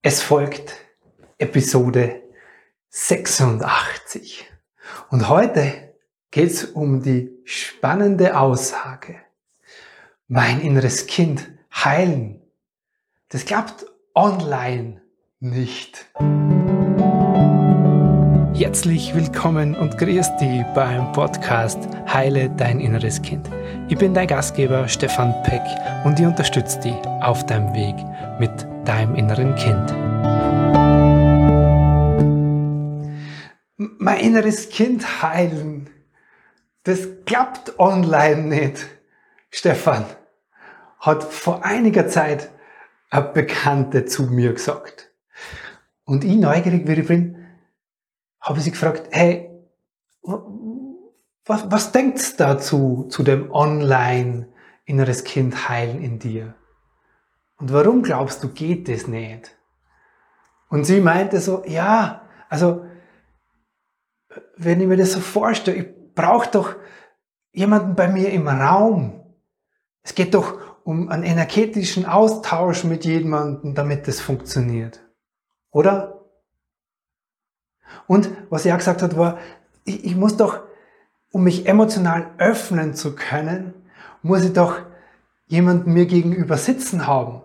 Es folgt Episode 86. Und heute geht es um die spannende Aussage, mein inneres Kind heilen. Das klappt online nicht. Herzlich willkommen und grüß dich beim Podcast Heile dein inneres Kind. Ich bin dein Gastgeber Stefan Peck und ich unterstütze dich auf deinem Weg mit deinem inneren Kind. Mein inneres Kind heilen, das klappt online nicht. Stefan hat vor einiger Zeit eine Bekannte zu mir gesagt. Und ich, neugierig wie ich bin, habe sie gefragt, hey, was, was denkst du dazu, zu dem Online inneres Kind heilen in dir? Und warum glaubst du, geht das nicht? Und sie meinte so, ja, also, wenn ich mir das so vorstelle, ich brauche doch jemanden bei mir im Raum. Es geht doch um einen energetischen Austausch mit jemandem, damit das funktioniert. Oder? Und was sie auch gesagt hat, war, ich, ich muss doch, um mich emotional öffnen zu können, muss ich doch jemanden mir gegenüber sitzen haben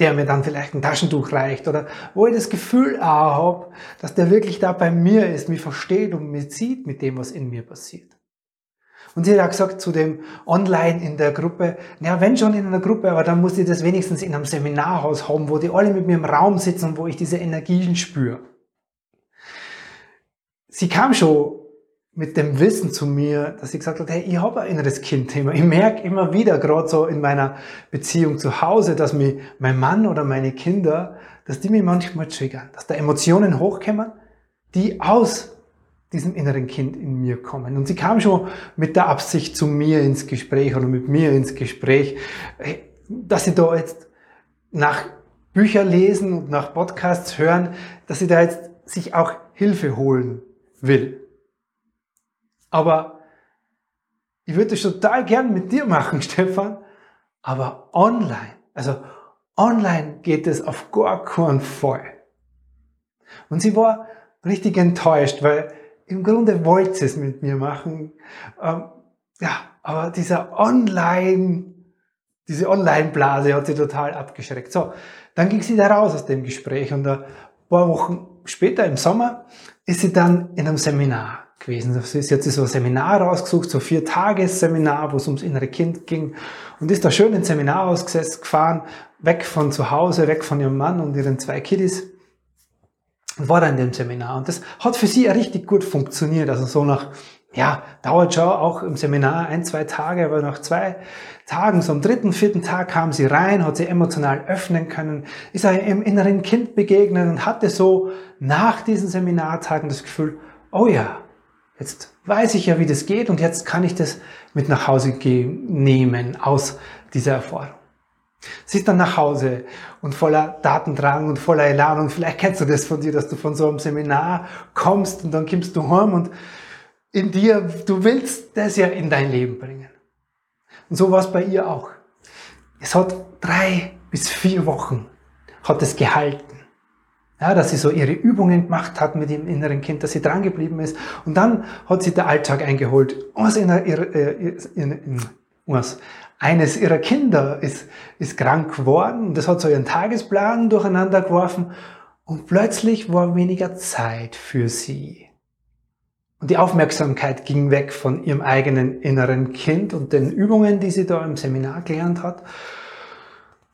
der mir dann vielleicht ein Taschentuch reicht oder wo ich das Gefühl habe, dass der wirklich da bei mir ist, mich versteht und mich sieht mit dem, was in mir passiert. Und sie hat auch gesagt zu dem Online in der Gruppe, naja, wenn schon in einer Gruppe, aber dann muss ich das wenigstens in einem Seminarhaus haben, wo die alle mit mir im Raum sitzen und wo ich diese Energien spüre. Sie kam schon mit dem Wissen zu mir, dass ich gesagt habe, hey, ich habe ein inneres Kindthema. Ich merke immer wieder, gerade so in meiner Beziehung zu Hause, dass mir mein Mann oder meine Kinder, dass die mich manchmal triggern, dass da Emotionen hochkommen, die aus diesem inneren Kind in mir kommen. Und sie kam schon mit der Absicht zu mir ins Gespräch oder mit mir ins Gespräch, dass sie da jetzt nach Bücher lesen und nach Podcasts hören, dass sie da jetzt sich auch Hilfe holen will. Aber ich würde das total gern mit dir machen, Stefan. Aber online, also online geht es auf gar keinen Fall. Und sie war richtig enttäuscht, weil im Grunde wollte sie es mit mir machen. Ähm, ja, aber dieser Online, diese Online-Blase hat sie total abgeschreckt. So, dann ging sie da raus aus dem Gespräch und ein paar Wochen später im Sommer ist sie dann in einem Seminar gewesen. Sie hat sich so ein Seminar rausgesucht, so ein vier Tages Seminar, wo es ums innere Kind ging und ist da schön ins Seminar ausgesetzt, gefahren, weg von zu Hause, weg von ihrem Mann und ihren zwei Kiddies und war da in dem Seminar. Und das hat für sie richtig gut funktioniert. Also so nach, ja, dauert schon auch im Seminar ein, zwei Tage, aber nach zwei Tagen, so am dritten, vierten Tag kam sie rein, hat sie emotional öffnen können, ist einem inneren Kind begegnet und hatte so nach diesen Seminartagen das Gefühl, oh ja, Jetzt weiß ich ja, wie das geht und jetzt kann ich das mit nach Hause nehmen aus dieser Erfahrung. Sie ist dann nach Hause und voller Datendrang und voller Elan und vielleicht kennst du das von dir, dass du von so einem Seminar kommst und dann kommst du heim und in dir, du willst das ja in dein Leben bringen. Und so war es bei ihr auch. Es hat drei bis vier Wochen hat es gehalten. Ja, dass sie so ihre Übungen gemacht hat mit dem inneren Kind, dass sie dran geblieben ist. Und dann hat sie der Alltag eingeholt. Was in ihrer, äh, in, in, was, eines ihrer Kinder ist, ist krank geworden. Das hat so ihren Tagesplan durcheinander geworfen. Und plötzlich war weniger Zeit für sie. Und die Aufmerksamkeit ging weg von ihrem eigenen inneren Kind und den Übungen, die sie da im Seminar gelernt hat.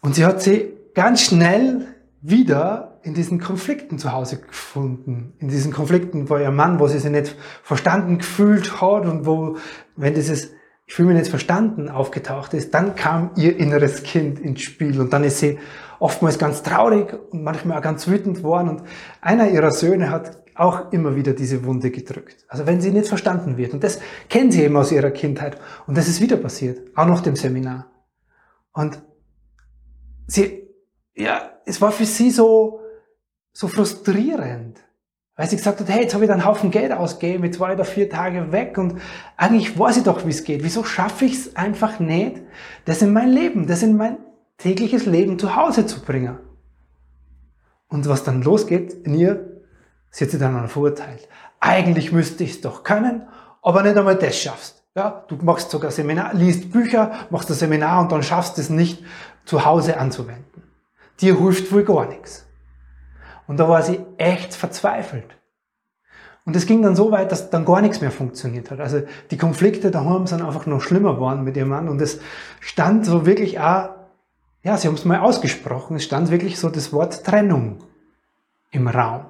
Und sie hat sie ganz schnell wieder in diesen Konflikten zu Hause gefunden. In diesen Konflikten, wo ihr Mann, wo sie sich nicht verstanden gefühlt hat und wo, wenn dieses ich fühle mich nicht verstanden aufgetaucht ist, dann kam ihr inneres Kind ins Spiel und dann ist sie oftmals ganz traurig und manchmal auch ganz wütend worden und einer ihrer Söhne hat auch immer wieder diese Wunde gedrückt. Also wenn sie nicht verstanden wird und das kennen sie eben aus ihrer Kindheit und das ist wieder passiert, auch nach dem Seminar. Und sie, ja, es war für sie so, so frustrierend. Weil sie gesagt hat, hey, jetzt habe ich einen Haufen Geld ausgegeben, jetzt war ich da vier Tage weg und eigentlich weiß ich doch, wie es geht. Wieso schaffe ich es einfach nicht, das in mein Leben, das in mein tägliches Leben zu Hause zu bringen? Und was dann losgeht in ihr, sich dann verurteilt. Eigentlich müsste ich es doch können, aber nicht einmal das schaffst. Ja, du machst sogar Seminar, liest Bücher, machst ein Seminar und dann schaffst es nicht zu Hause anzuwenden. Dir hilft wohl gar nichts. Und da war sie echt verzweifelt. Und es ging dann so weit, dass dann gar nichts mehr funktioniert hat. Also die Konflikte daheim sind einfach noch schlimmer geworden mit ihrem Mann. Und es stand so wirklich auch, ja, sie haben es mal ausgesprochen, es stand wirklich so das Wort Trennung im Raum.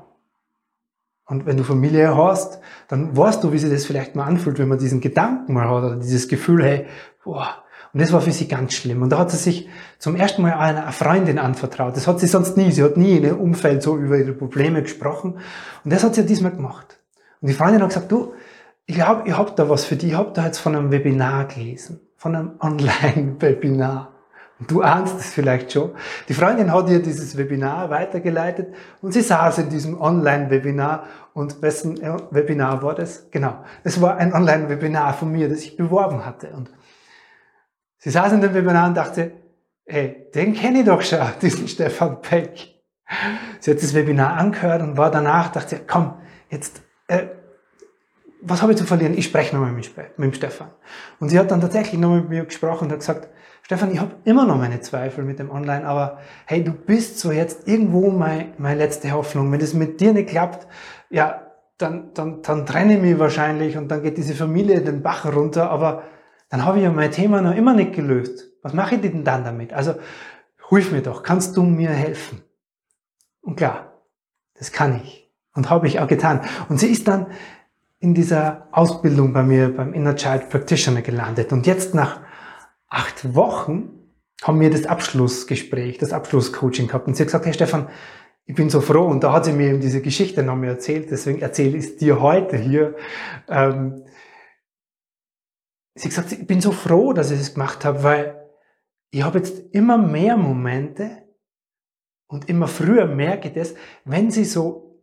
Und wenn du Familie hast, dann weißt du, wie sich das vielleicht mal anfühlt, wenn man diesen Gedanken mal hat oder dieses Gefühl, hey, boah. Und das war für sie ganz schlimm. Und da hat sie sich zum ersten Mal einer Freundin anvertraut. Das hat sie sonst nie. Sie hat nie in ihrem Umfeld so über ihre Probleme gesprochen. Und das hat sie diesmal gemacht. Und die Freundin hat gesagt, du, ich glaube, ihr habt da was für dich. Ich habe da jetzt von einem Webinar gelesen. Von einem Online-Webinar. Du ahnst es vielleicht schon. Die Freundin hat ihr dieses Webinar weitergeleitet und sie saß in diesem Online-Webinar. Und wessen Webinar war das? Genau. Es war ein Online-Webinar von mir, das ich beworben hatte. Und sie saß in dem Webinar und dachte, ey, den kenne ich doch schon, diesen Stefan Peck. Sie hat das Webinar angehört und war danach, dachte, komm, jetzt äh, was habe ich zu verlieren? Ich spreche nochmal mit, mit dem Stefan. Und sie hat dann tatsächlich nochmal mit mir gesprochen und hat gesagt, Stefan, ich habe immer noch meine Zweifel mit dem Online, aber hey, du bist so jetzt irgendwo meine, meine letzte Hoffnung. Wenn das mit dir nicht klappt, ja, dann, dann, dann trenne ich mich wahrscheinlich und dann geht diese Familie den Bach runter, aber dann habe ich ja mein Thema noch immer nicht gelöst. Was mache ich denn dann damit? Also, hilf mir doch, kannst du mir helfen? Und klar, das kann ich. Und habe ich auch getan. Und sie ist dann in dieser Ausbildung bei mir beim Inner Child Practitioner gelandet. Und jetzt nach acht Wochen haben wir das Abschlussgespräch, das Abschlusscoaching gehabt. Und sie hat gesagt, hey Stefan, ich bin so froh. Und da hat sie mir eben diese Geschichte noch mal erzählt. Deswegen erzähle ich es dir heute hier. Ähm, sie hat gesagt, ich bin so froh, dass ich es das gemacht habe, weil ich habe jetzt immer mehr Momente und immer früher merke ich das, wenn sie so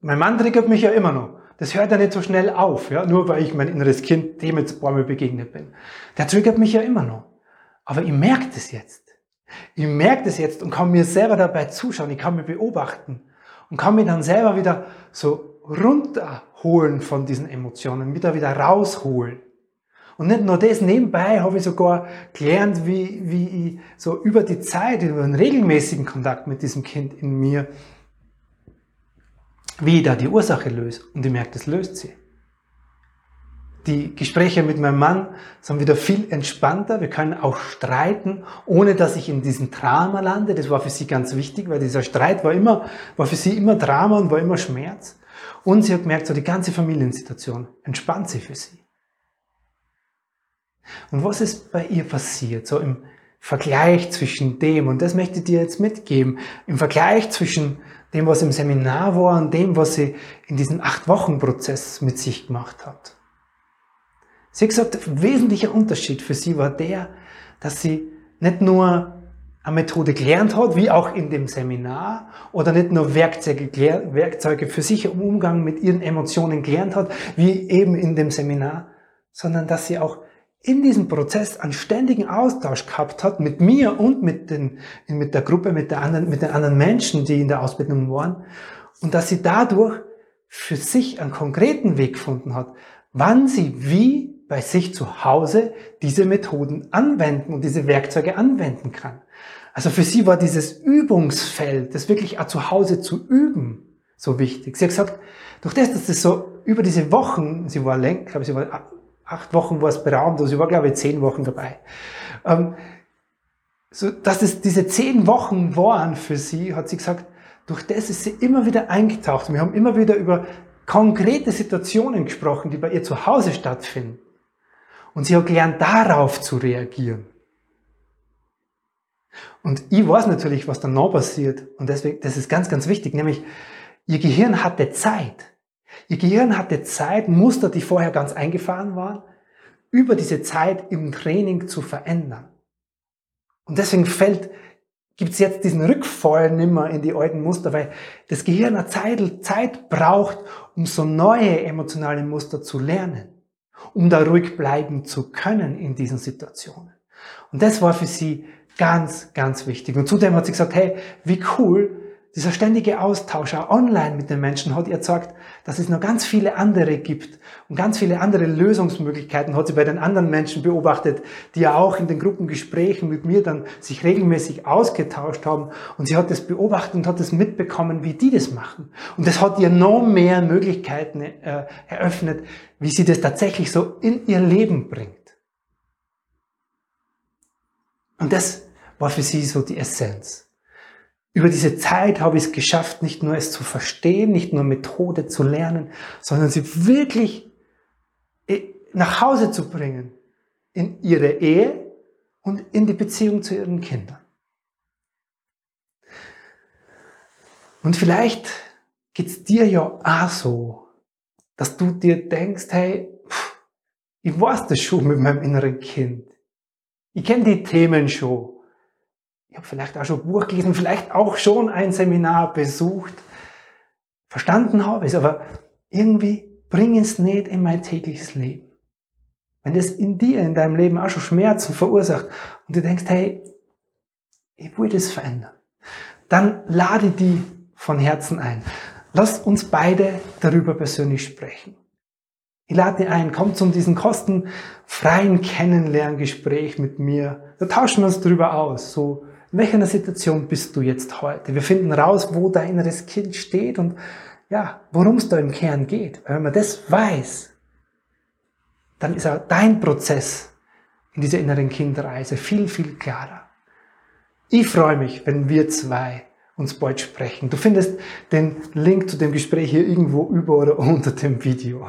mein Mann triggert mich ja immer noch. Das hört ja nicht so schnell auf, ja, nur weil ich mein inneres Kind dem jetzt ein paar Mal begegnet bin. Der triggert mich ja immer noch. Aber ich merke das jetzt. Ich merke das jetzt und kann mir selber dabei zuschauen. Ich kann mir beobachten und kann mir dann selber wieder so runterholen von diesen Emotionen, wieder wieder rausholen. Und nicht nur das, nebenbei habe ich sogar gelernt, wie, wie ich so über die Zeit, über einen regelmäßigen Kontakt mit diesem Kind in mir wie ich da die Ursache löse. Und ich merke, das löst sie. Die Gespräche mit meinem Mann sind wieder viel entspannter. Wir können auch streiten, ohne dass ich in diesen Drama lande. Das war für sie ganz wichtig, weil dieser Streit war immer, war für sie immer Drama und war immer Schmerz. Und sie hat gemerkt, so die ganze Familiensituation entspannt sie für sie. Und was ist bei ihr passiert? So im Vergleich zwischen dem, und das möchte ich dir jetzt mitgeben, im Vergleich zwischen dem, was im Seminar war und dem, was sie in diesem Acht-Wochen-Prozess mit sich gemacht hat. Sie hat gesagt, wesentlicher Unterschied für sie war der, dass sie nicht nur eine Methode gelernt hat, wie auch in dem Seminar, oder nicht nur Werkzeuge, Werkzeuge für sich im Umgang mit ihren Emotionen gelernt hat, wie eben in dem Seminar, sondern dass sie auch in diesem Prozess einen ständigen Austausch gehabt hat mit mir und mit, den, mit der Gruppe, mit, der anderen, mit den anderen Menschen, die in der Ausbildung waren. Und dass sie dadurch für sich einen konkreten Weg gefunden hat, wann sie wie bei sich zu Hause diese Methoden anwenden und diese Werkzeuge anwenden kann. Also für sie war dieses Übungsfeld, das wirklich auch zu Hause zu üben, so wichtig. Sie hat gesagt, durch das, dass das so über diese Wochen, sie war länger, glaube sie war acht Wochen war es beraumt, also ich war glaube ich zehn Wochen dabei. Ähm, so, dass es diese zehn Wochen waren für sie, hat sie gesagt, durch das ist sie immer wieder eingetaucht. Wir haben immer wieder über konkrete Situationen gesprochen, die bei ihr zu Hause stattfinden. Und sie hat gelernt, darauf zu reagieren. Und ich weiß natürlich, was dann noch passiert. Und deswegen, das ist ganz, ganz wichtig, nämlich ihr Gehirn hatte Zeit. Ihr Gehirn hatte Zeit, Muster, die vorher ganz eingefahren waren, über diese Zeit im Training zu verändern. Und deswegen fällt, gibt es jetzt diesen Rückfall nimmer in die alten Muster, weil das Gehirn eine Zeit, Zeit braucht, um so neue emotionale Muster zu lernen, um da ruhig bleiben zu können in diesen Situationen. Und das war für sie ganz, ganz wichtig. Und zudem hat sie gesagt, hey, wie cool, dieser ständige Austausch auch online mit den Menschen hat ihr gezeigt, dass es noch ganz viele andere gibt und ganz viele andere Lösungsmöglichkeiten hat sie bei den anderen Menschen beobachtet, die ja auch in den Gruppengesprächen mit mir dann sich regelmäßig ausgetauscht haben und sie hat das beobachtet und hat das mitbekommen, wie die das machen. Und das hat ihr noch mehr Möglichkeiten äh, eröffnet, wie sie das tatsächlich so in ihr Leben bringt. Und das war für sie so die Essenz. Über diese Zeit habe ich es geschafft, nicht nur es zu verstehen, nicht nur Methode zu lernen, sondern sie wirklich äh, nach Hause zu bringen, in ihre Ehe und in die Beziehung zu ihren Kindern. Und vielleicht geht's dir ja auch so, dass du dir denkst, hey, ich weiß das schon mit meinem inneren Kind. Ich kenne die Themen schon ich habe vielleicht auch schon ein Buch gelesen, vielleicht auch schon ein Seminar besucht. Verstanden habe es, aber irgendwie bringe es nicht in mein tägliches Leben. Wenn das in dir, in deinem Leben auch schon Schmerzen verursacht und du denkst, hey, ich will das verändern, dann lade die von Herzen ein. Lass uns beide darüber persönlich sprechen. Ich lade dich ein, komm zu diesem kostenfreien Kennenlerngespräch mit mir. Da tauschen wir uns darüber aus, so in welcher Situation bist du jetzt heute? Wir finden raus, wo dein inneres Kind steht und ja, worum es da im Kern geht. Wenn man das weiß, dann ist auch dein Prozess in dieser inneren Kindreise viel, viel klarer. Ich freue mich, wenn wir zwei uns bald sprechen. Du findest den Link zu dem Gespräch hier irgendwo über oder unter dem Video.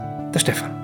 der Stefan.